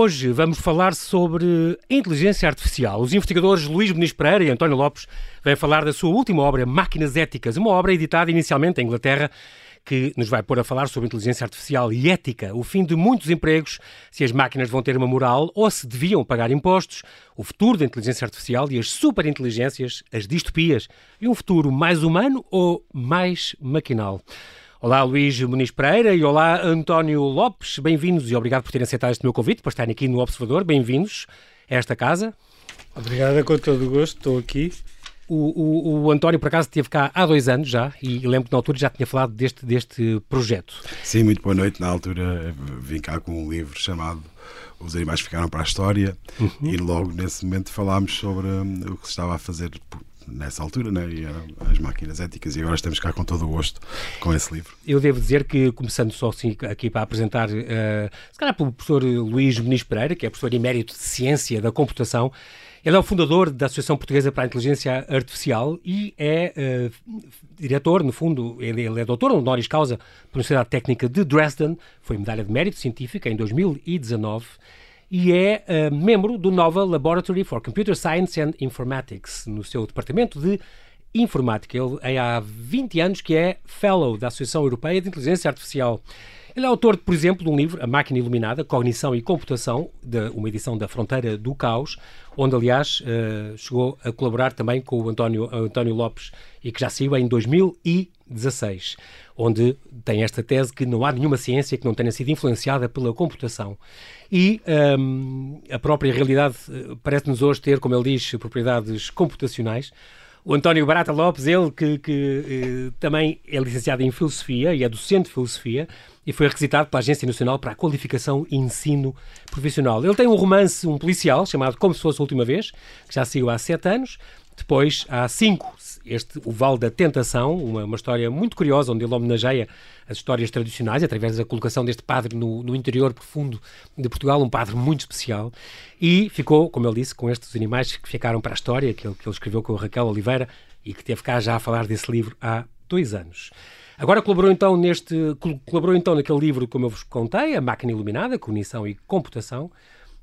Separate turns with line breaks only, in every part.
Hoje vamos falar sobre inteligência artificial. Os investigadores Luís Muniz Pereira e António Lopes vêm falar da sua última obra, Máquinas Éticas, uma obra editada inicialmente em Inglaterra que nos vai pôr a falar sobre inteligência artificial e ética, o fim de muitos empregos, se as máquinas vão ter uma moral ou se deviam pagar impostos, o futuro da inteligência artificial e as superinteligências, as distopias, e um futuro mais humano ou mais maquinal. Olá, Luís Muniz Pereira e olá, António Lopes. Bem-vindos e obrigado por terem aceitado este meu convite para estarem aqui no Observador. Bem-vindos a esta casa.
Obrigado, com todo o gosto, estou aqui.
O, o, o, António, por acaso, esteve cá há dois anos já e lembro que na altura já tinha falado deste, deste projeto.
Sim, muito boa noite. Na altura vim cá com um livro chamado Os Animais Ficaram para a História uhum. e logo nesse momento falámos sobre hum, o que se estava a fazer nessa altura, né? e eram as máquinas éticas, e agora estamos cá com todo o gosto com esse livro.
Eu devo dizer que, começando só assim aqui para apresentar, uh, se calhar pelo professor Luís Muniz Pereira, que é professor emérito de Ciência da Computação, ele é o fundador da Associação Portuguesa para a Inteligência Artificial e é uh, diretor, no fundo, ele, ele é doutor honoris causa pela Universidade Técnica de Dresden, foi medalha de mérito científica em 2019 e é uh, membro do Nova Laboratory for Computer Science and Informatics, no seu departamento de informática. Ele é há 20 anos que é Fellow da Associação Europeia de Inteligência Artificial. Ele é autor, por exemplo, de um livro, A Máquina Iluminada, Cognição e Computação, de uma edição da Fronteira do Caos, onde, aliás, uh, chegou a colaborar também com o António, António Lopes e que já saiu em 2016, onde tem esta tese que não há nenhuma ciência que não tenha sido influenciada pela computação. E um, a própria realidade eh, parece-nos hoje ter, como ele diz, propriedades computacionais. O António Barata Lopes, ele que, que eh, também é licenciado em Filosofia e é docente de Filosofia e foi requisitado pela Agência Nacional para a Qualificação e Ensino Profissional. Ele tem um romance, um policial, chamado Como se fosse a última vez, que já saiu há sete anos. Depois há cinco, este O Vale da Tentação, uma, uma história muito curiosa, onde ele homenageia as histórias tradicionais, através da colocação deste padre no, no, interior profundo de Portugal, um padre muito especial, e ficou, como ele disse, com estes animais que ficaram para a história, que ele, que ele escreveu com a Raquel Oliveira, e que teve cá já a falar desse livro há dois anos. Agora colaborou então neste colaborou então naquele livro como eu vos contei, A Máquina Iluminada, Cognição e Computação.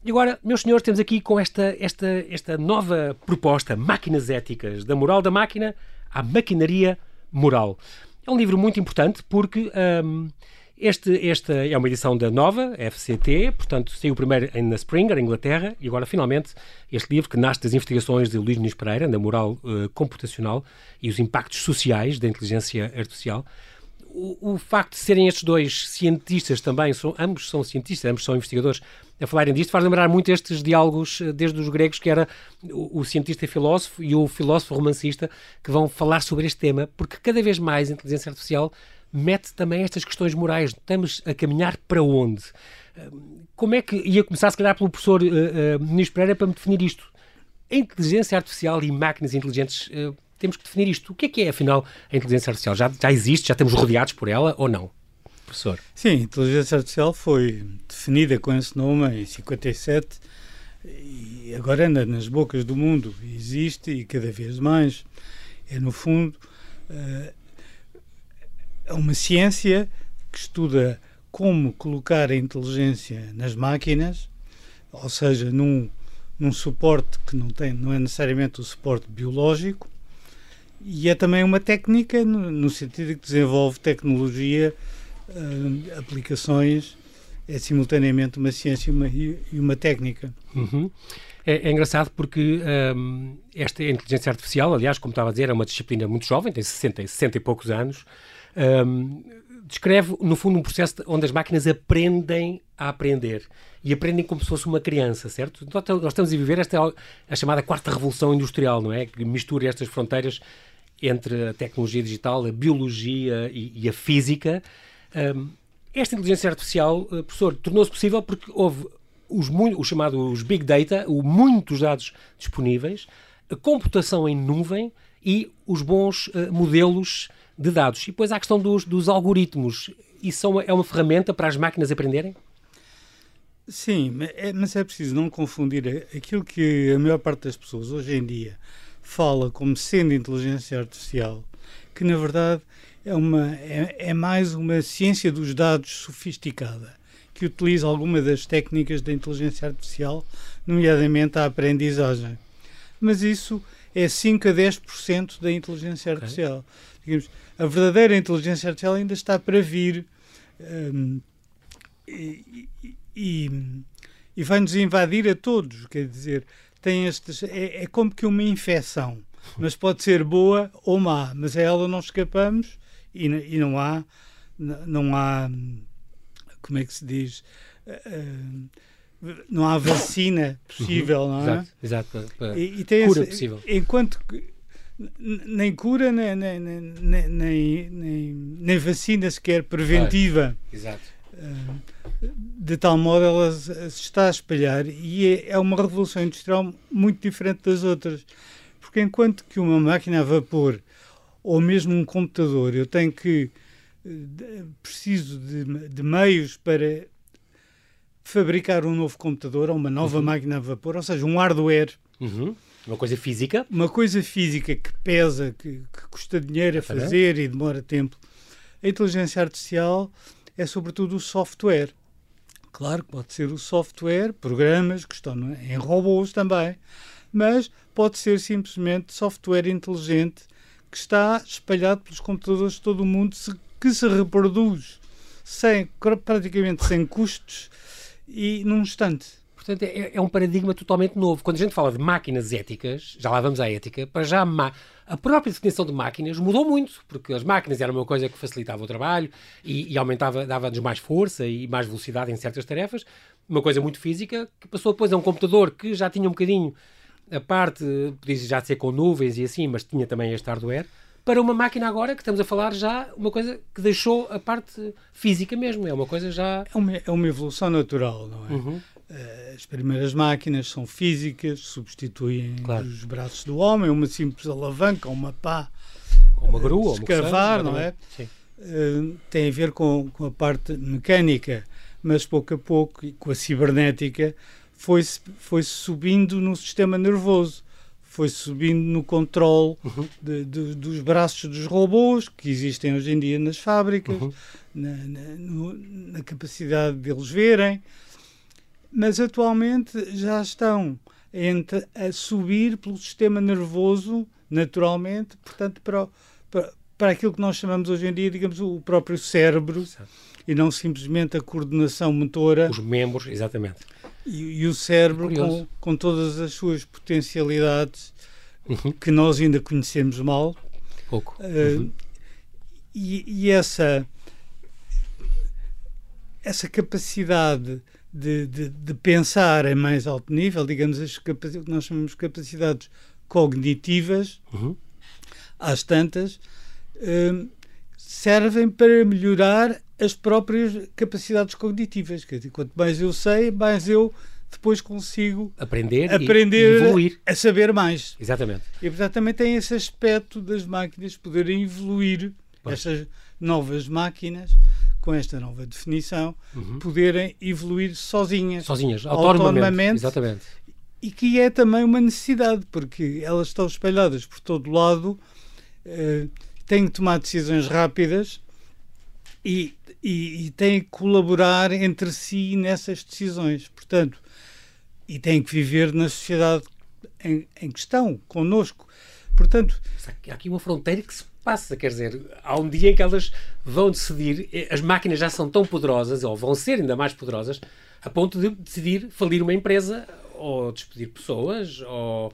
E agora, meus senhores, temos aqui com esta, esta, esta nova proposta, Máquinas Éticas, da moral da máquina à maquinaria moral. É um livro muito importante porque um, este, esta é uma edição da nova FCT, portanto saiu primeiro na Springer, Inglaterra, e agora finalmente este livro que nasce das investigações de Luís Nunes Pereira, na moral uh, computacional e os impactos sociais da inteligência artificial. O, o, facto de serem estes dois cientistas também, são, ambos são cientistas, ambos são investigadores, a falarem disto, faz lembrar muito estes diálogos eh, desde os gregos, que era o, o cientista e filósofo e o filósofo romancista, que vão falar sobre este tema, porque cada vez mais a inteligência artificial mete também estas questões morais. Estamos a caminhar para onde? Como é que. Ia começar, se calhar, pelo professor uh, uh, Muniz Pereira para me definir isto. A inteligência artificial e máquinas inteligentes, uh, temos que definir isto. O que é que é, afinal, a inteligência artificial? Já, já existe? Já estamos rodeados por ela ou não? professor?
Sim, a inteligência artificial foi definida com esse nome em 57 e agora anda nas bocas do mundo. Existe e cada vez mais. É, no fundo, é uma ciência que estuda como colocar a inteligência nas máquinas, ou seja, num, num suporte que não, tem, não é necessariamente o suporte biológico, e é também uma técnica no, no sentido que desenvolve tecnologia uh, aplicações é simultaneamente uma ciência e uma, e uma técnica.
Uhum. É, é, engraçado porque um, esta inteligência artificial, aliás, como estava a dizer, é uma disciplina muito jovem, tem 60, 60 e poucos anos, um, descreve, no fundo, um processo onde as máquinas aprendem a aprender e aprendem como se fosse uma criança, certo? Nós estamos a viver esta a chamada quarta revolução industrial, não é? Que mistura estas fronteiras entre a tecnologia digital, a biologia e, e a física um, esta inteligência artificial, uh, professor, tornou-se possível porque houve os, os chamados Big Data, o muitos dados disponíveis, a computação em nuvem e os bons uh, modelos de dados. E depois há a questão dos, dos algoritmos. Isso é uma, é uma ferramenta para as máquinas aprenderem?
Sim, é, mas é preciso não confundir aquilo que a maior parte das pessoas hoje em dia fala como sendo inteligência artificial, que na verdade é, uma, é, é mais uma ciência dos dados sofisticada. que utiliza alguma das técnicas da inteligência artificial, nomeadamente a aprendizagem. Mas isso é 5 a 10% da inteligência artificial. Okay. Digamos, a verdadeira inteligência artificial ainda está para vir um, e, e, e vai-nos invadir a todos. Quer dizer, tem estes, é, é como que uma infecção, mas pode ser boa ou má, mas a ela não escapamos e, e não há, não há, como é que se diz? Uh, não há vacina possível, não
é? Exato, exato para, e, e tem cura esse, possível.
Enquanto que nem cura, nem, nem, nem, nem, vacina sequer preventiva.
Exato.
Uh, de tal modo ela se está a espalhar e é, é uma revolução industrial muito diferente das outras. Porque enquanto que uma máquina a vapor ou mesmo um computador, eu tenho que preciso de, de meios para fabricar um novo computador ou uma nova uhum. máquina a vapor, ou seja, um hardware.
Uhum. Uma coisa física?
Uma coisa física que pesa, que, que custa dinheiro a fazer e demora tempo. A inteligência artificial é sobretudo o software. Claro que pode ser o software, programas que estão em robôs também, mas pode ser simplesmente software inteligente que está espalhado pelos computadores de todo o mundo, que se reproduz sem, praticamente sem custos e num instante.
Portanto, é, é, um paradigma totalmente novo. Quando a gente fala de máquinas éticas, já lá vamos à ética, para já a própria definição de máquinas mudou muito, porque as máquinas eram uma coisa que facilitava o trabalho e, e aumentava, dava-nos mais força e mais velocidade em certas tarefas, uma coisa muito física, que passou depois a um computador que já tinha um bocadinho a parte, podia já ser com nuvens e assim, mas tinha também este hardware para uma máquina agora que estamos a falar já uma coisa que deixou a parte física mesmo. É uma coisa já.
É uma, é uma evolução natural, não é? Uhum. Eh, as primeiras máquinas são físicas, substituem claro. os braços do homem, uma simples alavanca, uma pá.
Ou uma grua,
ou escavar, não é? Sim. Uh, tem a ver com, com a parte mecânica, mas pouco a pouco, e com a cibernética, foi-se foi subindo no sistema nervoso foi subindo no controle uhum. de, de, dos braços dos robôs que existem hoje em dia nas fábricas, uhum. na, na, no, na, capacidade deles verem, mas atualmente já estão a, a subir pelo sistema nervoso naturalmente, portanto, para, para, para aquilo que nós chamamos hoje em dia, digamos, o próprio cérebro. Exato e não simplesmente a coordenação motora.
Os membros, exatamente.
E, e o cérebro com, com todas as suas potencialidades uhum. que nós ainda conhecemos mal.
Pouco. Uh,
uhum. e, e, essa, essa capacidade de, de, de, pensar em mais alto nível, digamos, as capacidades, nós chamamos de capacidades cognitivas, uhum. às tantas, uh, servem para melhorar as próprias capacidades cognitivas. Quer dizer, quanto mais eu sei, mais eu depois consigo
aprender,
aprender
e evoluir.
a saber mais.
Exatamente.
E portanto também tem esse aspecto das máquinas poderem evoluir, pois. estas novas máquinas com esta nova definição, uhum. poderem evoluir sozinhas.
Sozinhas, autonomamente. autonomamente. Exatamente.
E que é também uma necessidade, porque elas estão espalhadas por todo lado, uh, têm que tomar decisões rápidas e, e, e têm que colaborar entre si nessas decisões. Portanto, e têm que viver na sociedade em, em questão, connosco. Portanto,
há aqui uma fronteira que se passa, quer dizer, há um dia em que elas vão decidir, as máquinas já são tão poderosas, ou vão ser ainda mais poderosas, a ponto de decidir falir uma empresa, ou despedir pessoas, ou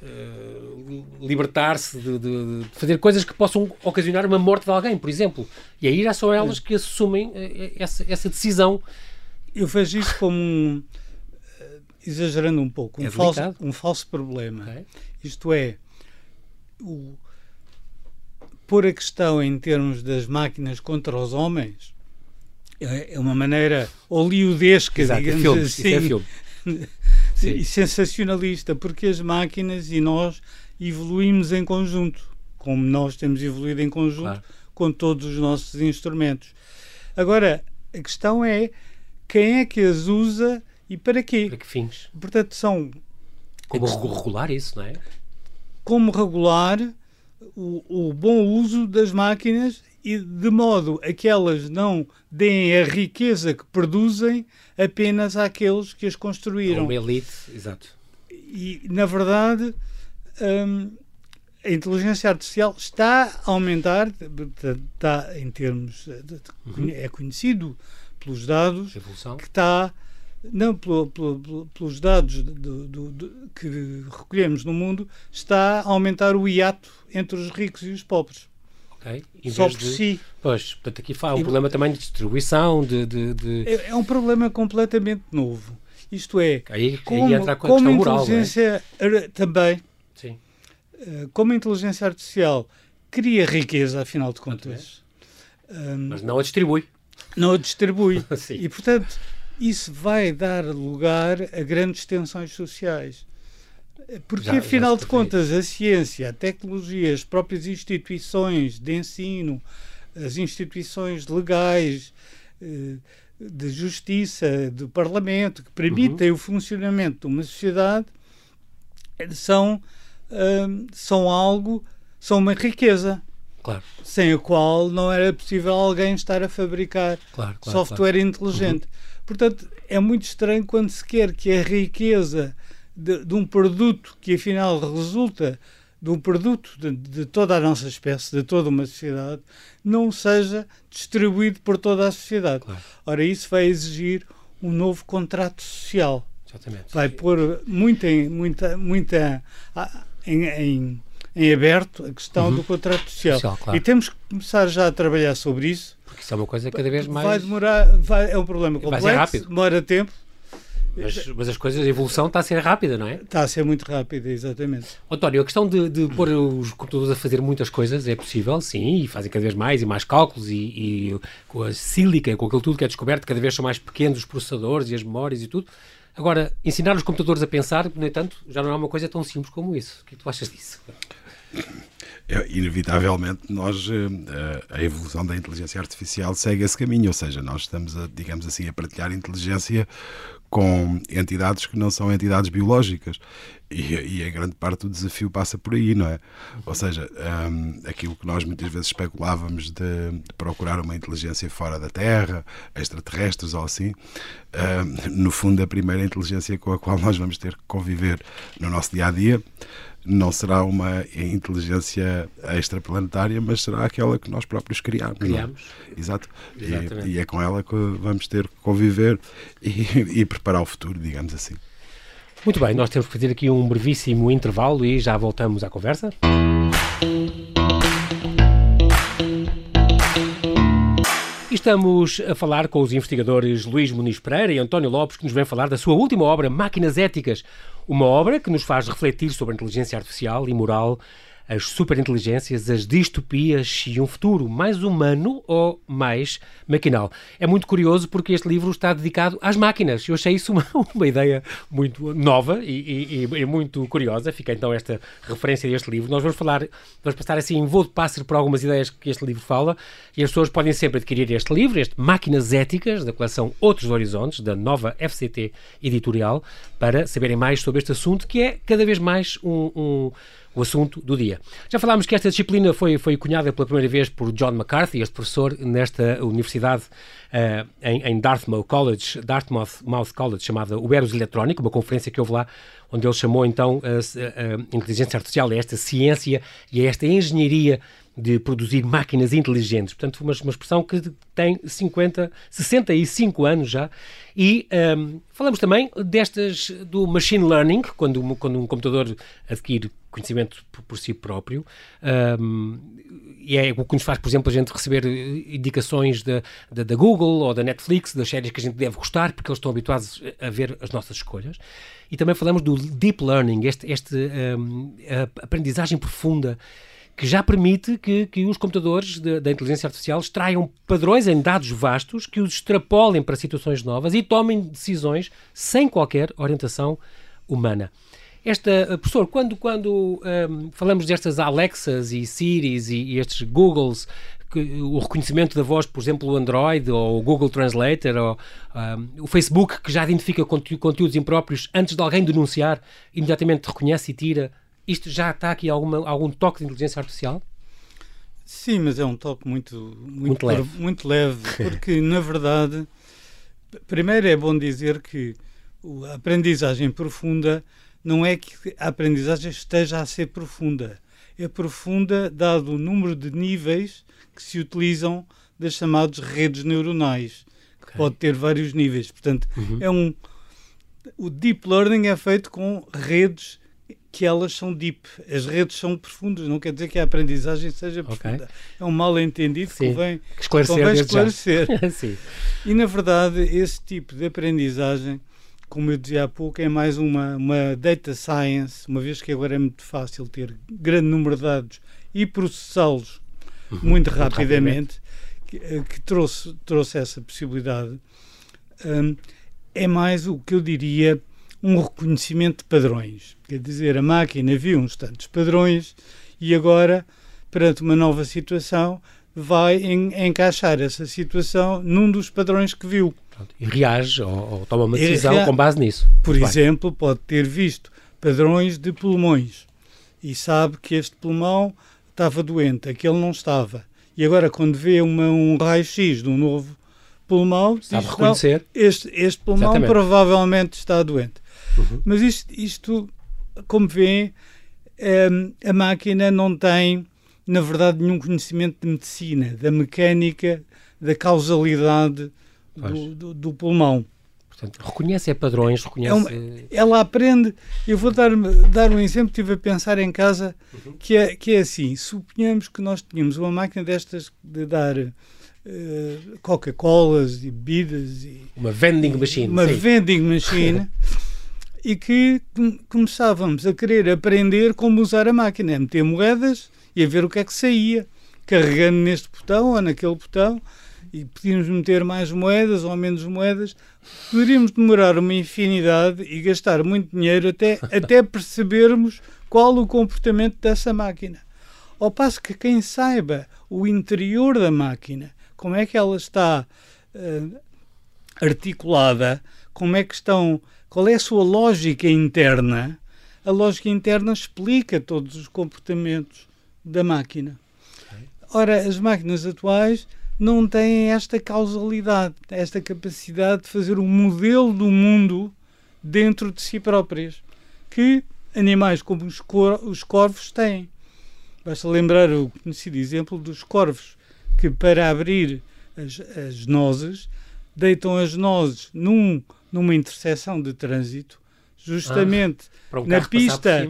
uh, libertar-se de, de, de, fazer coisas que possam ocasionar uma morte de alguém, por exemplo. E aí já são elas que assumem uh, essa, essa decisão.
Eu vejo isso como um, exagerando um pouco, um, é falso, um falso problema. Okay. Isto é, o, pôr a questão em termos das máquinas contra os homens é, é uma maneira oleodesca, Exato, digamos
é filme,
assim.
é filme.
e sensacionalista, porque as máquinas e nós evoluímos em conjunto, como nós temos evoluído em conjunto claro. com todos os nossos instrumentos. Agora, a questão é quem é que as usa e para quê?
Para que fins?
Portanto, são.
Como regular isso, não é?
Como regular, o, o bom uso das máquinas e de modo a que elas não deem a riqueza que produzem apenas àqueles que as construíram.
Uma elite, exato.
E, na verdade, hum, a inteligência artificial está a aumentar, está em termos, uhum. é conhecido pelos dados que está não pelo, pelo, pelos dados do, do, do, que recolhemos no mundo, está a aumentar o hiato entre os ricos e os pobres.
Okay.
Só por de, si.
Pois, portanto, aqui fala um e, problema também de distribuição. De, de, de...
É, é, um problema completamente novo. Isto é,
aí,
como,
aí entra a
como
moral,
inteligência
é?
também,
Sim.
Eh, como a inteligência artificial cria riqueza, afinal de contas.
Um, Mas não a distribui.
Não a distribui. e, portanto, isso vai dar lugar a grandes tensões sociais. Porque, já, afinal já de contas, a ciência, a tecnologia, as próprias instituições de ensino, as instituições legais, eh, de justiça, do parlamento, que permitem uhum. o funcionamento de uma sociedade, são, uh, são algo, são uma riqueza.
Claro.
Sem a qual não era possível alguém estar a fabricar
claro, claro,
software inteligente. Uhum. Portanto, é muito estranho quando se quer que a riqueza de, de um produto que afinal resulta de um produto de, de, toda a nossa espécie, de toda uma sociedade, não seja distribuído por toda a sociedade.
Claro.
Ora, isso vai exigir um novo contrato social.
Exatamente.
Vai pôr muita, muita, muita em, em, em aberto a questão uhum. do contrato social.
social claro.
E temos que começar já a trabalhar sobre isso.
Porque isso é uma coisa cada vez mais.
Vai demorar, vai, é um problema complexo, demora tempo
mas, mas, as coisas, a evolução está a ser rápida, não é?
Está a ser muito rápida, exatamente.
António, a questão de, de pôr os computadores a fazer muitas coisas é possível, sim, e fazem cada vez mais e mais cálculos, e, e com a sílica, com aquilo tudo que é descoberto, cada vez são mais pequenos os processadores e as memórias e tudo. Agora, ensinar os computadores a pensar, no entanto, já não é uma coisa tão simples como isso. O que, é que tu achas disso?
É, inevitavelmente, nós, eh, a evolução da inteligência artificial segue esse caminho, ou seja, nós estamos, a, digamos assim, a partilhar inteligência com entidades que não são entidades biológicas. E, e em grande parte o desafio passa por aí, não é? Ou seja, um, aquilo que nós muitas vezes especulávamos de, de, procurar uma inteligência fora da Terra, extraterrestres ou assim, um, no fundo, a primeira inteligência com a qual nós vamos ter que conviver no nosso dia a dia não será uma inteligência extraplanetária, mas será aquela que nós próprios criamos.
É? Criamos.
Exato. E, e, é com ela que vamos ter que conviver e, e preparar o futuro, digamos assim.
Muito bem, nós temos que fazer aqui um brevíssimo intervalo e já voltamos à conversa. Estamos a falar com os investigadores Luís Muniz Pereira e António Lopes, que nos vêm falar da sua última obra, Máquinas Éticas, uma obra que nos faz refletir sobre a inteligência artificial e moral as superinteligências, as distopias e um futuro mais humano ou mais maquinal. É muito curioso porque este livro está dedicado às máquinas. Eu achei isso uma, uma ideia muito nova e, e, e, muito curiosa. Fica então esta referência deste livro. Nós vamos falar, vamos passar assim em voo de pássaro por algumas ideias que este livro fala e as pessoas podem sempre adquirir este livro, este Máquinas Éticas, da coleção Outros Horizontes, da nova FCT Editorial, para saberem mais sobre este assunto que é cada vez mais um, um o assunto do dia. Já falámos que esta disciplina foi, foi cunhada pela primeira vez por John McCarthy, este professor nesta universidade uh, em, em, Dartmouth College, Dartmouth College, chamada O Eros Eletrónico, uma conferência que houve lá, onde ele chamou então a, a, a inteligência artificial a esta ciência e a esta engenharia de produzir máquinas inteligentes. Portanto, uma, uma expressão que tem 50, 65 anos já. E um, falamos também destas do machine learning, quando, quando um computador adquire conhecimento por, por si próprio. Um, e é o que nos faz, por exemplo, a gente receber indicações da, Google ou da Netflix, das séries que a gente deve gostar, porque eles estão habituados a ver as nossas escolhas. E também falamos do deep learning, este, este um, aprendizagem profunda que já permite que, que os computadores de, da inteligência artificial extraiam padrões em dados vastos, que os extrapolem para situações novas e tomem decisões sem qualquer orientação humana. Esta, eh, professor, quando, quando um, ehm, falamos destas Alexas e Siris e, e estes Googles, que, o reconhecimento da voz, por exemplo, o Android ou o Google Translator ou um, ehm, o Facebook, que já identifica conteúdos impróprios antes de alguém denunciar, imediatamente reconhece e tira Isto já está aqui alguma, algum toque de inteligência artificial?
Sim, mas é um toque muito, muito,
Muito leve.
muito leve, porque na verdade, primeiro é bom dizer que a aprendizagem profunda não é que a aprendizagem esteja a ser profunda. É profunda dado o número de níveis que se utilizam das chamadas redes neuronais, que
Ok.
pode ter vários níveis. Portanto,
Uhum.
é um o deep learning é feito com redes que elas são deep. As redes são profundas, não quer dizer que a aprendizagem seja profunda. É um mal entendido que
Sim.
convém,
Que esclarecer
convém
desde já.
esclarecer. E na verdade, esse tipo de aprendizagem, como eu dizia há pouco, é mais uma, uma data science, uma vez que agora é muito fácil ter grande número de dados e processá-los muito rapidamente, que, eh, que trouxe, trouxe essa possibilidade. Hum, é mais o que eu diria um reconhecimento de padrões. Quer dizer, a máquina viu uns tantos padrões e agora, perante uma nova situação, vai en- encaixar essa situação num dos padrões que viu.
E reage ou, ou toma uma decisão
rea-
com base nisso.
Por
Muito bem.
exemplo, pode ter visto padrões de pulmões e sabe que este pulmão estava doente, aquele não estava. E agora, quando vê uma, um raio-x de um novo pulmão,
Sabe
diz,
reconhecer.
"Não, este, este pulmão
Exatamente.
provavelmente está doente.
Uhum.
Mas isto, isto como vêem, hum, a máquina não tem, na verdade, nenhum conhecimento de medicina, da mecânica, da causalidade do, do- do pulmão.
Portanto, reconhece é padrões, reconhece.
É uma- Ela aprende, eu vou dar, dar um exemplo, estive a pensar em casa, que, é, que é assim, suponhamos que nós tínhamos uma máquina destas de dar eh, Coca-Colas e bebidas e
Uma vending machine.
uma
sim.
vending machine e que com- começávamos a querer aprender como usar a máquina, a meter moedas e a ver o que é que saía, carregando neste botão ou naquele botão e podíamos meter mais moedas ou menos moedas, poderíamos demorar uma infinidade e gastar muito dinheiro até, até percebermos qual o comportamento dessa máquina. Ao passo que quem saiba o interior da máquina, como é que ela está eh, articulada, como é que estão, qual é a sua lógica interna, a lógica interna explica todos os comportamentos da máquina. Ora, as máquinas atuais não têm esta causalidade, esta capacidade de fazer um modelo do mundo dentro de si próprias, que animais como os, cor- os corvos têm. Basta lembrar o conhecido exemplo dos corvos, que para abrir as, as nozes, deitam as nozes num, numa interseção de trânsito, justamente
Para um
na pista,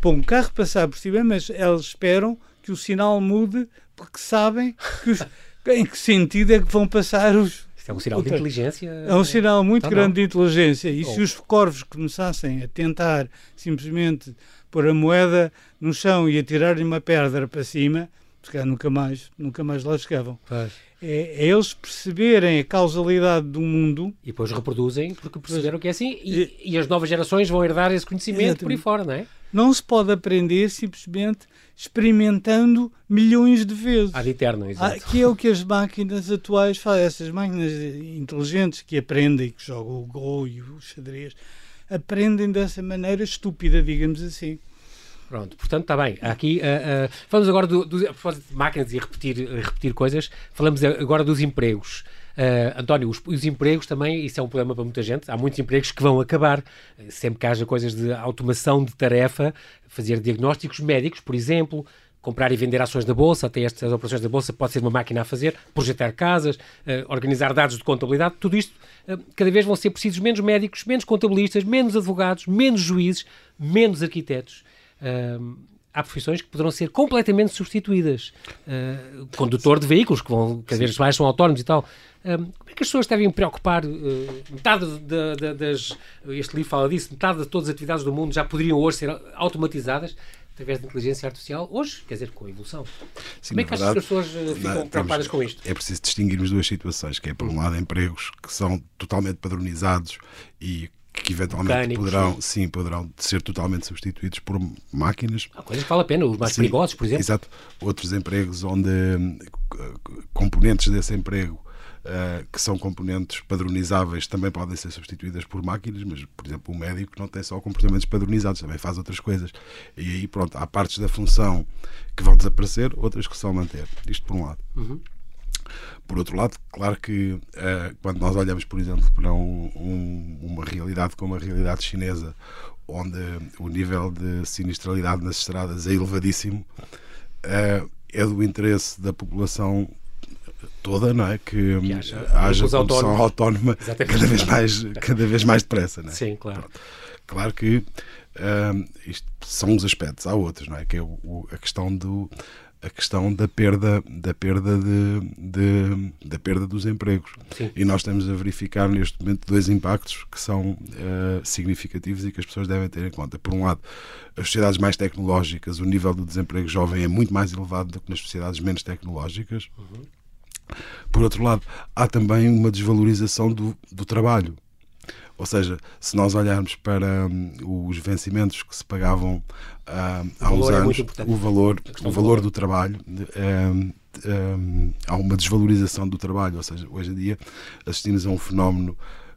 para um carro passar por cima, mas elas esperam que o sinal mude porque sabem que os- em que sentido é que vão passar os.
Isto é um sinal de inteligência.
É um sinal muito
Tá
grande
bom.
de inteligência. E se
Oh.
os corvos começassem a tentar simplesmente pôr a moeda no chão e atirarem uma pedra para cima, se calhar nunca mais, nunca mais lá chegavam.
Pois.
É, é eles perceberem a causalidade do mundo
E depois reproduzem porque perceberam que é assim e, e as novas gerações vão herdar esse conhecimento por aí fora, não é?
não se pode aprender simplesmente experimentando milhões de vezes.
Ad eterno,
Ah,
exato.
que é o que as máquinas atuais fazem. Essas máquinas inteligentes que aprendem, que jogam o Go e o xadrez, aprendem dessa maneira estúpida, digamos assim.
Pronto, portanto, está bem. Aqui, ah, ah, falamos agora do, do, a propósito de máquinas e repetir, repetir coisas, falamos agora dos empregos. Ah, António, os, os empregos também, isso é um problema para muita gente. Há muitos empregos que vão acabar. Sempre que haja coisas de automação de tarefa, fazer diagnósticos médicos, por exemplo, comprar e vender ações da Bolsa, até estas operações da Bolsa pode ser uma máquina a fazer, projetar casas, eh, organizar dados de contabilidade, tudo isto, eh, cada vez vão ser precisos menos médicos, menos contabilistas, menos advogados, menos juízes, menos arquitetos. Há profissões que poderão ser completamente substituídas. Ah, condutor de veículos, que vão cada vez mais são autónomos e tal. Como é que as pessoas devem preocupar? eh, metade da- da- das. Este livro fala disso, metade de todas as atividades do mundo já poderiam hoje ser automatizadas através de inteligência artificial. Hoje, quer dizer, com a evolução.
Sim,
como é que achas que
verdade,
as pessoas
não,
ficam
temos-
preocupadas com isto?
É preciso distinguirmos duas situações, que é por um lado empregos que são totalmente padronizados e que eventualmente
Mecânicos,
poderão, sim, poderão ser totalmente substituídos por máquinas.
Há coisas que vale a pena, os mais
Sim,
perigosos, por exemplo.
Exato. Outros empregos onde c- componentes desse emprego uh, que são componentes padronizáveis também podem ser substituídas por máquinas, mas, por exemplo, o médico não tem só comportamentos padronizados, também faz outras coisas. E aí, pronto, há partes da função que vão desaparecer, outras que se vão manter. Isto por um lado. Uhum. Por outro lado, claro que uh, quando nós olhamos, por exemplo, para um, um, uma realidade como a realidade chinesa, onde o nível de sinistralidade nas estradas é elevadíssimo, uh, é do interesse da população toda, não é? Que, que haja, haja condução autónoma cada vez, mais, cada vez mais depressa, não é?
Sim, claro. Pronto.
Claro que uh, isto são os aspectos, há outros, não é? Que é o, a questão do a questão da perda da perda de, de da perda dos empregos Sim. e nós estamos a verificar neste momento dois impactos que são uh, significativos e que as pessoas devem ter em conta por um lado as sociedades mais tecnológicas o nível do desemprego jovem é muito mais elevado do que nas sociedades menos tecnológicas uhum. por outro lado há também uma desvalorização do, do trabalho ou seja, se nós olharmos para um, os vencimentos que se pagavam uh, há uns é anos, o valor, o valor do trabalho, um, um, há uma desvalorização do trabalho. Ou seja, hoje em dia assistimos a um fenómeno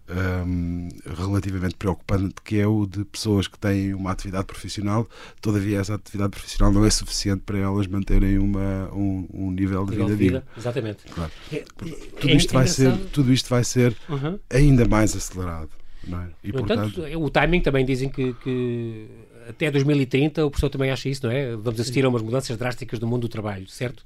um, relativamente preocupante, que é o de pessoas que têm uma atividade profissional, todavia essa atividade profissional não é suficiente para elas manterem uma, um, um nível de vida, vida
Exatamente.
Claro. É, é, tudo, isto vai ser, tudo isto vai ser uhum. ainda mais acelerado. É?
E, portanto, o timing também dizem que, que, até 2030 o professor também acha isso, não é? Vamos assistir a umas mudanças drásticas no mundo do trabalho, certo?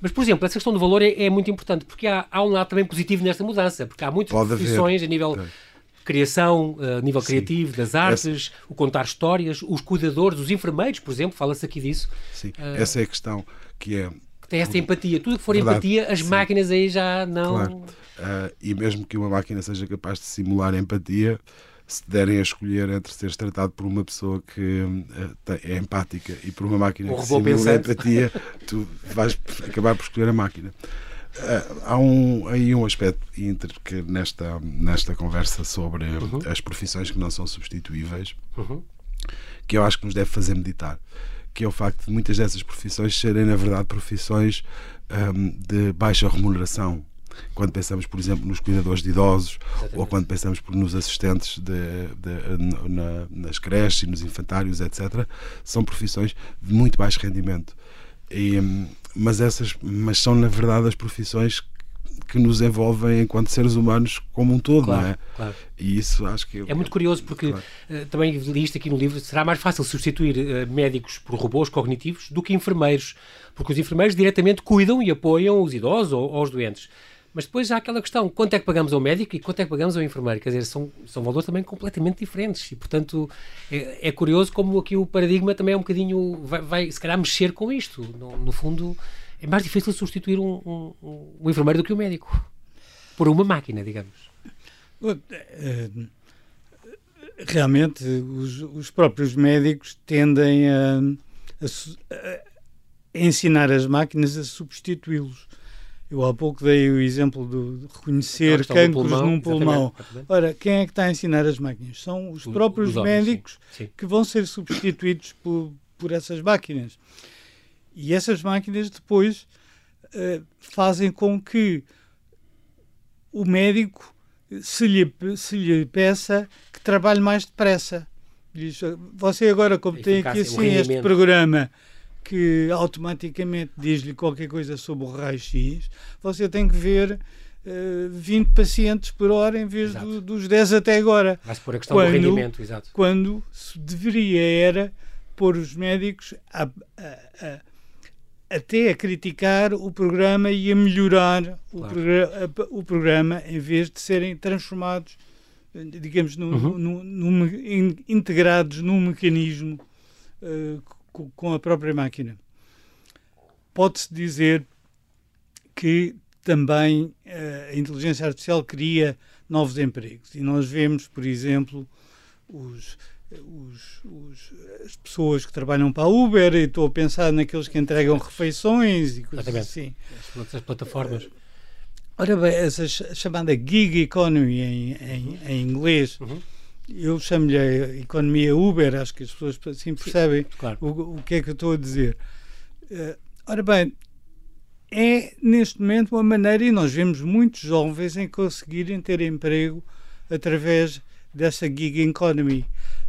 Mas, por exemplo, essa questão do valor é, é muito importante, porque há, há, um lado também positivo nesta mudança, porque há muitas Pode profissões haver. a nível... É. Criação, a nível Sim. criativo, das artes, essa... o contar histórias, os cuidadores, os enfermeiros, por exemplo, fala-se aqui disso.
Sim, uh... essa é a questão que é
tem essa empatia. Tudo que for Verdade, empatia, as sim. máquinas aí já não. Claro.
Uh, e mesmo que uma máquina seja capaz de simular empatia, se derem a escolher entre seres tratado por uma pessoa que uh, é empática e por uma máquina que simula pensante. empatia, tu vais acabar por escolher a máquina. Uh, há um, aí um aspecto inter que nesta, nesta conversa sobre uhum. as profissões que não são substituíveis uhum. que eu acho que nos deve fazer meditar que é o facto de muitas dessas profissões serem na verdade profissões um, de baixa remuneração quando pensamos, por exemplo, nos cuidadores de idosos Exatamente. ou quando pensamos nos assistentes de, de, na, nas creches nos infantários, etc., são profissões de muito baixo rendimento. E, mas, essas, mas são, na verdade, as profissões que nos envolvem enquanto seres humanos como um todo, claro, não é? Claro. E isso acho que...
É muito curioso porque claro. uh, também li isto aqui no livro, será mais fácil substituir uh, médicos por robôs cognitivos do que enfermeiros, porque os enfermeiros diretamente cuidam e apoiam os idosos ou, ou os doentes. Mas depois há aquela questão, quanto é que pagamos ao médico e quanto é que pagamos ao enfermeiro? Quer dizer, são, são valores também completamente diferentes e, portanto, é, é curioso como aqui o paradigma também é um bocadinho, vai, vai se calhar mexer com isto. No, no fundo, é mais difícil substituir um, um, um, enfermeiro do que um médico. Por uma máquina, digamos.
Eh, realmente, os, os próprios médicos tendem a, a, a ensinar as máquinas a substituí-los. Eu há pouco dei o exemplo de reconhecer cancros num pulmão. Ora, quem é que está a ensinar as máquinas? São os próprios os homens, médicos sim. Sim. que vão ser substituídos por, por essas máquinas. E essas máquinas depois uh, fazem com que o médico se lhe, se lhe peça que trabalhe mais depressa. Diz, você agora, como tem aqui assim este programa que automaticamente diz-lhe qualquer coisa sobre o raio-x, você tem que ver uh, eh, 20 pacientes por hora em vez do, dos 10 até agora.
Mas por a questão quando, do rendimento, exato.
Quando se deveria era pôr os médicos a, a, a, até a criticar o programa e a melhorar claro. o, programa, o, programa em vez de serem transformados, digamos, no, uhum. no, no, integrados num mecanismo uh, com a própria máquina. Pode-se dizer que também eh, a inteligência artificial cria novos empregos. E nós vemos, por exemplo, os, os, os, as pessoas que trabalham para a Uber, e estou a pensar naqueles que entregam refeições e coisas assim.
As plataformas.
Ora bem, essa chamada gig economy em, em, em inglês. Uhum eu chamo-lhe economia Uber, acho que as pessoas assim percebem Sim, claro. o, o, que é que eu estou a dizer. Uh, ora bem, é neste momento uma maneira, e nós vemos muitos jovens em conseguirem ter emprego através dessa gig economy.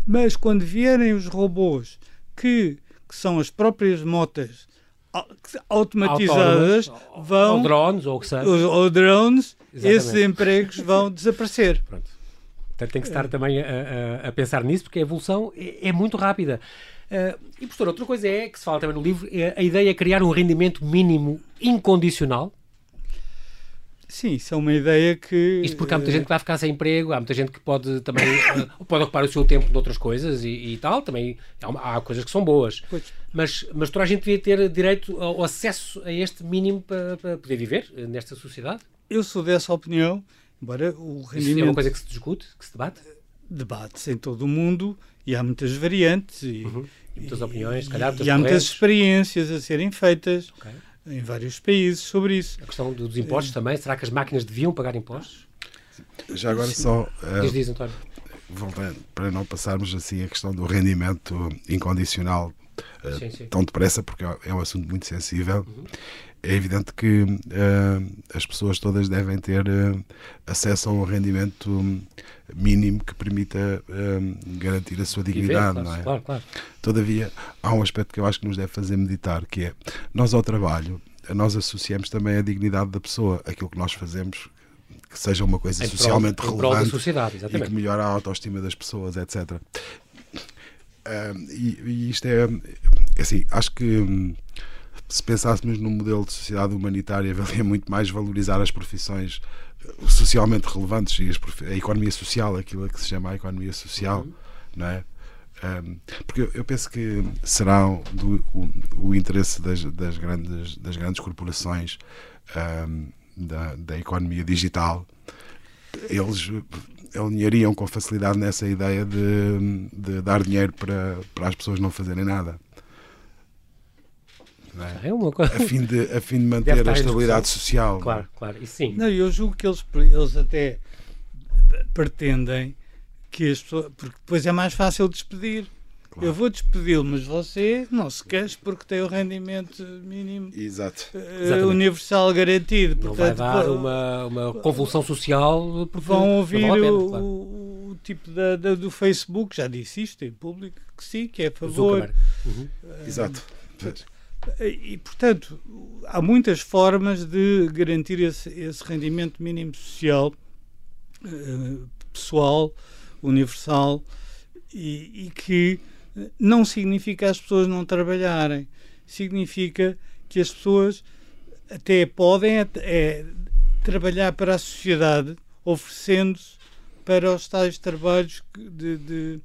Mas quando vierem os robôs, que, que são as próprias motas automatizadas,
Autónomas,
vão.
Ou drones, ou.
Ou, ou drones,
Exatamente.
esses empregos vão desaparecer.
Pronto. Portanto, tem que estar também a, a- a pensar nisso, porque a evolução é, é muito rápida. Ah, e, professor, outra coisa é, que se fala também no livro, é a ideia é criar um rendimento mínimo incondicional.
Sim, isso é uma ideia que.
Isto porque há muita
eh,
gente que vai ficar sem emprego, há muita gente que pode também ah, pode ocupar o seu tempo de outras coisas e, e tal. Também há, há coisas que são boas.
Pois.
Mas, mas toda a gente devia ter direito ao acesso a este mínimo para, para poder viver eh, nesta sociedade.
Eu sou dessa opinião, embora o
Isso é
rendimento
uma coisa que se discute, que se debate.
debate-se em todo o mundo e há muitas variantes e,
E muitas opiniões, se calhar,
e, há muitas experiências a serem feitas
Ok.
Em vários países sobre isso.
A questão dos impostos também. Será que as máquinas deviam pagar impostos?
Já agora só eh,
Diz, diz, António.
voltando, para não passarmos assim a questão do rendimento incondicional eh,
Sim, sim.
tão depressa, porque é é um assunto muito sensível. É evidente que eh, as pessoas todas devem ter eh, acesso a um rendimento mínimo que permita eh, garantir a sua dignidade,
claro,
não é?
claro, claro.
Todavia, há um aspecto que eu acho que nos deve fazer meditar, que é nós ao trabalho, nós associamos também a dignidade da pessoa, aquilo que nós fazemos que seja uma coisa
Em
socialmente
prol
relevante
sociedade,
e que melhora a autoestima das pessoas, etc. Ah, e, e isto é, é assim, acho que hum, se pensássemos num modelo de sociedade humanitária, valia muito mais valorizar as profissões socialmente relevantes e as a economia social, aquilo que se chama a economia social,
Uhum.
não é? Um, porque eu, eu penso que será do, o, o interesse das, das, grandes, das grandes corporações um, da, da economia digital eles alinhariam com facilidade nessa ideia de, de dar dinheiro para, para as pessoas não fazerem nada. Não é?
É uma coisa.
A fim de, a fim de manter a estabilidade social.
Claro, claro. Isso sim.
Não, eu julgo que eles, eles até pretendem que as pessoas. Porque depois é mais fácil despedir.
Claro.
Eu vou despedi-lo, mas você não se queixe porque tem o rendimento mínimo
Exato.
eh,
Exatamente.
universal garantido.
Não vai
Portanto,
dar
vão-
uma, uma convulsão social porque
Vão ouvir
vale pena,
o,
claro.
o- o tipo da, da- do Facebook, já disse isto em público, que sim, que é a favor.
Uhum.
Exato.
E, portanto, há muitas formas de garantir esse, esse rendimento mínimo social, eh, pessoal, universal, e, e que não significa as pessoas não trabalharem, significa que as pessoas até podem é, trabalhar para a sociedade, oferecendo-se para os tais trabalhos de- de-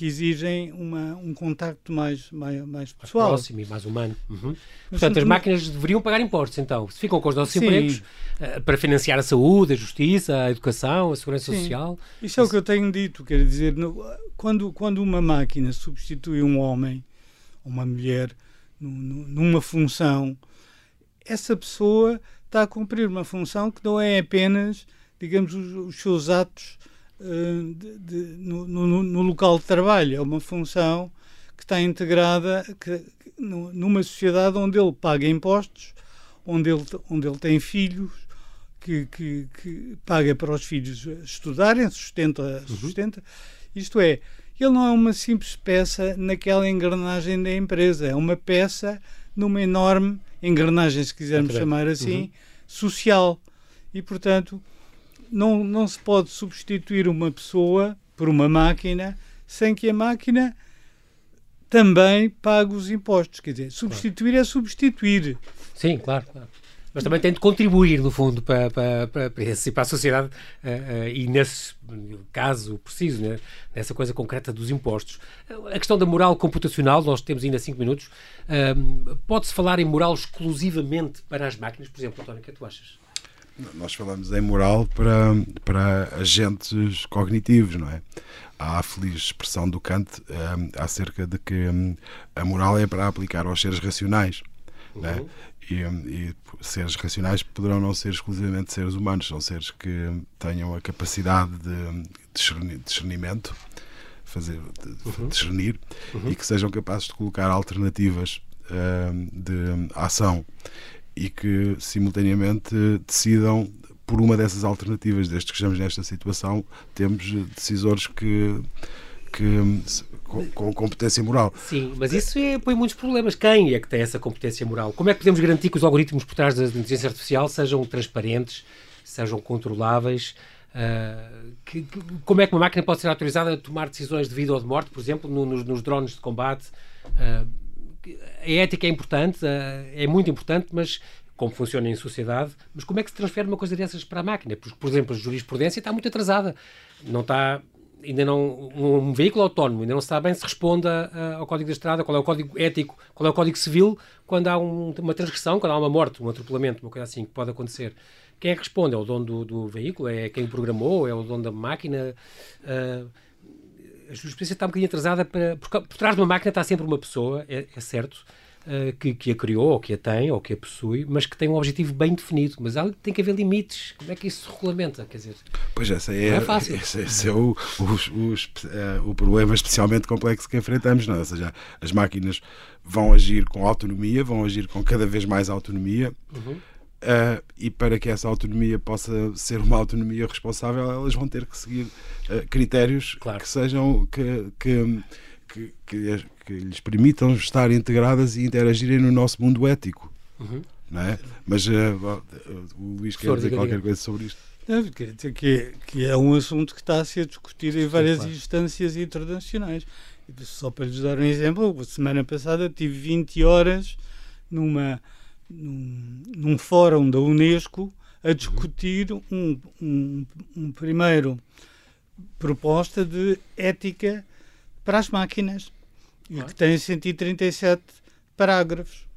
que exigem uma, um contacto mais, mais, mais
Mais
pessoal.
próximo e mais humano. Uhum. Portanto, as máquinas deveriam pagar impostos, então. Se ficam com os nossos
Sim.
empregos eh, para financiar a saúde, a justiça, a educação, a segurança
Sim.
social.
Isso é o que eu tenho dito, quer dizer, quando, quando uma máquina substitui um homem, uma mulher, nu- nu- numa função, essa pessoa está a cumprir uma função que não é apenas, digamos, os, os seus atos de- de- no, no- no local de trabalho, é uma função que está integrada que- que nu- numa sociedade onde ele paga impostos, onde ele, onde ele tem filhos, que, que- que paga para os filhos estudarem, sustenta, sustenta. Isto é, ele não é uma simples peça naquela engrenagem da empresa, é uma peça numa enorme engrenagem, se quisermos
Exatamente.
chamar assim, social. E, portanto, não, não se pode substituir uma pessoa por uma máquina sem que a máquina também pague os impostos. Quer dizer, substituir é substituir.
Sim, claro, claro. Mas também tem de contribuir, no fundo, para, para, para, para, a sociedade eh, eh, e, nesse caso preciso, né, nessa coisa concreta dos impostos. A questão da moral computacional, nós temos ainda cinco minutos. Ahm, Pode-se falar em moral exclusivamente para as máquinas? Por exemplo, António, o que é que tu achas?
Nós falamos em moral para, para agentes cognitivos, não é? Há a feliz expressão do Kant hum, acerca de que hum, a moral é para aplicar aos seres racionais. é? E, hum, e seres racionais poderão não ser exclusivamente seres humanos, são seres que hum, tenham a capacidade de discerni- discernimento, fazer, de, de discernir, e que sejam capazes de colocar alternativas hum, de ação e que simultaneamente decidam por uma dessas alternativas. Desde que estamos nesta situação, temos decisores que, que com, com, competência moral.
Sim, mas isso é, põe muitos problemas. Quem é que tem essa competência moral? Como é que podemos garantir que os algoritmos por trás da inteligência artificial sejam transparentes, sejam controláveis? Uh, que, que, como é que uma máquina pode ser autorizada a tomar decisões de vida ou de morte, por exemplo, no, nos, nos, drones de combate? Uh, a ética é importante, é muito importante, mas como funciona em sociedade, mas como é que se transfere uma coisa dessas para a máquina? Porque, por exemplo, a jurisprudência está muito atrasada. Não está ainda não um veículo autónomo ainda não sabe bem se responde ao código da estrada, qual é o código ético, qual é o código civil quando há um, uma transgressão, quando há uma morte, um atropelamento, uma coisa assim que pode acontecer. Quem é que responde? É o dono do, do veículo? É quem o programou? É o dono da máquina? Uh, a jurisprudência está um bocadinho atrasada para, por, por trás de uma máquina está sempre uma pessoa, é, é certo, uh, que, que, a criou, ou que a tem, ou que a possui, mas que tem um objetivo bem definido. Mas há, tem que haver limites. Como é que isso se regulamenta? Quer dizer,
pois essa é, é fácil. Esse, esse é o, os, os, uh, o problema especialmente complexo que enfrentamos. Não? É? Ou seja, as máquinas vão agir com autonomia, vão agir com cada vez mais autonomia. Uhum. Uh, e para que essa autonomia possa ser uma autonomia responsável, elas vão ter que seguir uh, critérios claro. que sejam que, que, que, que, que lhes permitam estar integradas e interagirem no nosso mundo ético. Uhum. Não é? Mas uh, o Luís quer dizer qualquer coisa sobre isto.
Não, quer dizer que, é, que é um assunto que está a ser discutido em várias Sim, claro. instâncias internacionais. Só para lhes dar um exemplo, semana passada tive 20 horas numa, num, num fórum da Unesco a discutir um, um, um primeiro proposta de ética para as máquinas e que tem 137 parágrafos.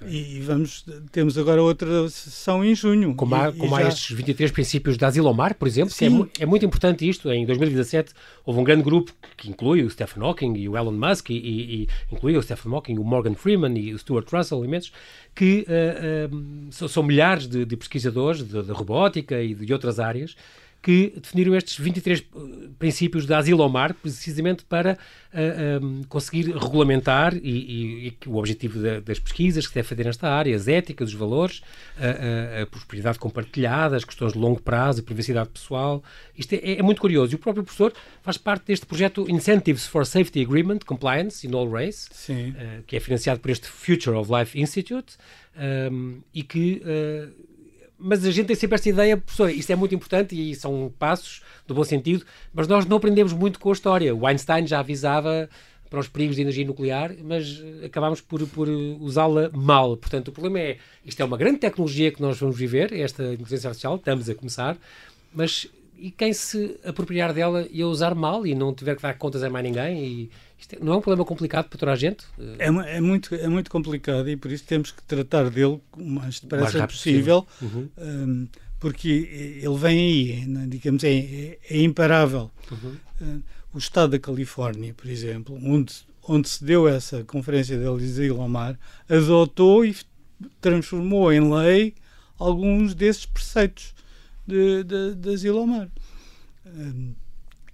Okay. E vamos, temos agora outra sessão em junho.
Como há,
e,
como há já... estes 23 princípios da Asilomar, por exemplo, que é, é, muito importante isto. Em 2017 houve um grande grupo que inclui o Stephen Hawking e o Elon Musk, e, e, e inclui o Stephen Hawking, o Morgan Freeman e o Stuart Russell, imensos, que uh, uh, são, são, milhares de, de pesquisadores de, de robótica e de outras áreas que definiram estes 23 eh, princípios da Asilomar, precisamente para uh, eh, um, eh, conseguir regulamentar e, e, e o objetivo da, das pesquisas que se deve fazer nesta área, as éticas, os valores, a, a, a, prosperidade compartilhada, as questões de longo prazo, a privacidade pessoal. Isto é, é, muito curioso. E o próprio professor faz parte deste projeto Incentives for Safety Agreement Compliance in All Race, uh, que é financiado por este Future of Life Institute um, e que uh, mas a gente tem sempre esta ideia, professor, isto é muito importante e são passos do bom sentido, mas nós não aprendemos muito com a história. O Einstein já avisava para os perigos de energia nuclear, mas acabámos por, por usá-la mal. Portanto, o problema é, isto é uma grande tecnologia que nós vamos viver, esta inteligência artificial, estamos a começar, mas e quem se apropriar dela e a usar mal e não tiver que dar contas a mais ninguém e isto é, não é um problema complicado para toda a gente?
É, é, muito, é muito complicado e por isso temos que tratar dele o mais depressa possível, possível. Uhum. Um, porque ele vem aí, é, digamos, é, é, é imparável. Uhum. Uh, o estado da Califórnia, por exemplo, onde, onde se deu essa conferência de Eliseu Lamar, adotou e transformou em lei alguns desses preceitos de, de, de Zilomar. Um,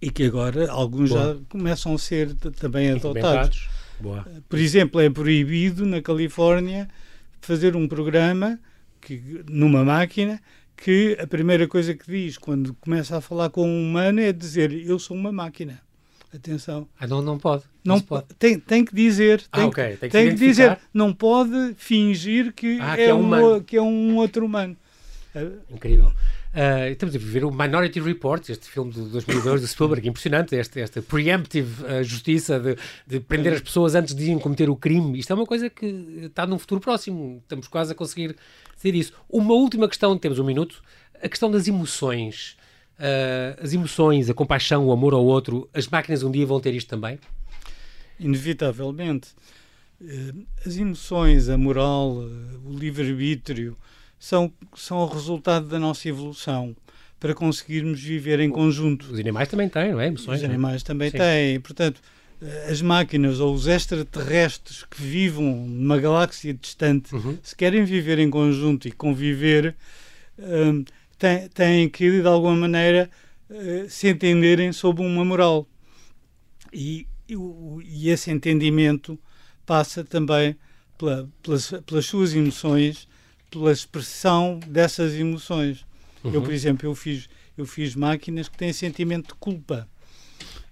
e que agora alguns Boa. já começam a ser também adotados. Boa. Por exemplo, é proibido na Califórnia fazer um programa que, numa máquina que a primeira coisa que diz quando começa a falar com um humano é dizer eu sou uma máquina. Atenção.
Ah, não, não pode.
Não,
não pode.
Tem, tem que dizer. Ah, tem, okay. tem que, tem que dizer. Não pode fingir que, ah, é, que, é, um, que é um outro humano.
Incrível. Uh, estamos a viver o Minority Report, este filme de 2002 de Spielberg, impressionante, esta, esta preemptive uh, justiça de, de, prender as pessoas antes de cometer o crime. Isto é uma coisa que está num futuro próximo, estamos quase a conseguir dizer isso. Uma última questão, temos um minuto, a questão das emoções. Uh, as emoções, a compaixão, o amor ao outro, as máquinas um dia vão ter isto também?
Inevitavelmente. As emoções, a moral, o livre-arbítrio, são, são o resultado da nossa evolução para conseguirmos viver em conjunto.
Os animais também têm, não é? Emoções,
os é? animais não? também Sim. têm. Portanto, as máquinas ou os extraterrestres que vivam numa galáxia distante, uhum. se querem viver em conjunto e conviver, um, têm, têm que, de alguma maneira, uh, se entenderem sob uma moral. E, e, e esse entendimento passa também pela, pelas, pelas suas emoções pela expressão dessas emoções.
Uhum.
Eu, por exemplo, eu fiz, eu fiz máquinas que têm sentimento de culpa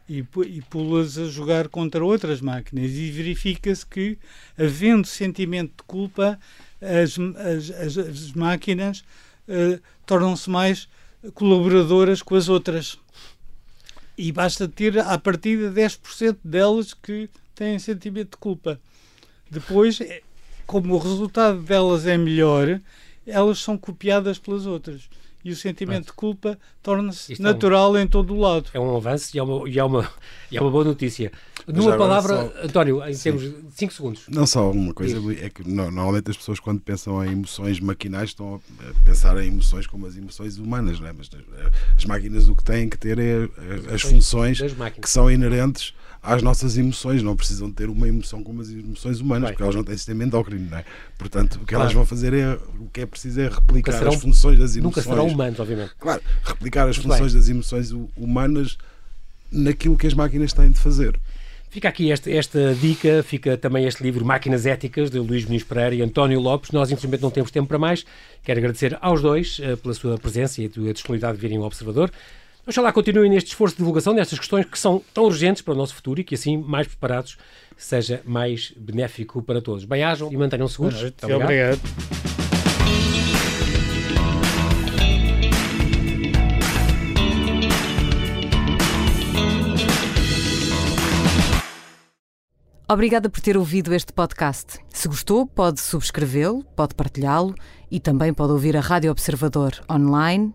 e, e pô-las a jogar contra outras máquinas e verifica-se que, havendo sentimento de culpa, as, as, as, as máquinas uh, tornam-se mais colaboradoras com as outras. E basta ter, a partir de 10% delas que têm sentimento de culpa. Depois, como o resultado delas é melhor, elas são copiadas pelas outras e o sentimento de culpa torna-se natural é um, em todo o lado.
É um avanço e é uma, e é uma, e é uma boa notícia. Numa palavra, só... António, em termos de 5 segundos.
Não só uma coisa, é que normalmente as pessoas quando pensam em emoções maquinais estão a pensar em emoções como as emoções humanas, não é? mas eh, as máquinas o que têm que ter é eh, as funções que são inerentes às nossas emoções, não precisam ter uma emoção como as emoções humanas, Bem. porque elas não têm sistema endócrino, não é? Portanto, o que elas vão fazer é o que é preciso é replicar serão, as funções das emoções.
Nunca serão humanos, obviamente.
Claro, replicar as Muito funções bem. das emoções humanas naquilo que as máquinas têm de fazer.
Fica aqui esta, esta, dica, fica também este livro Máquinas Éticas, de Luís Muniz Pereira e António Lopes. Nós, infelizmente, não temos tempo para mais. Quero agradecer aos dois uh, pela sua presença e a disponibilidade de virem ao Observador. Oxalá continuem neste esforço de divulgação destas questões que são tão urgentes para o nosso futuro e que assim, mais preparados, seja mais benéfico para todos. Bem-ajam e mantenham seguros.
Muito obrigado.
Obrigada por ter ouvido este podcast. Se gostou, pode subscrevê-lo, pode partilhá-lo e também pode ouvir a Rádio Observador online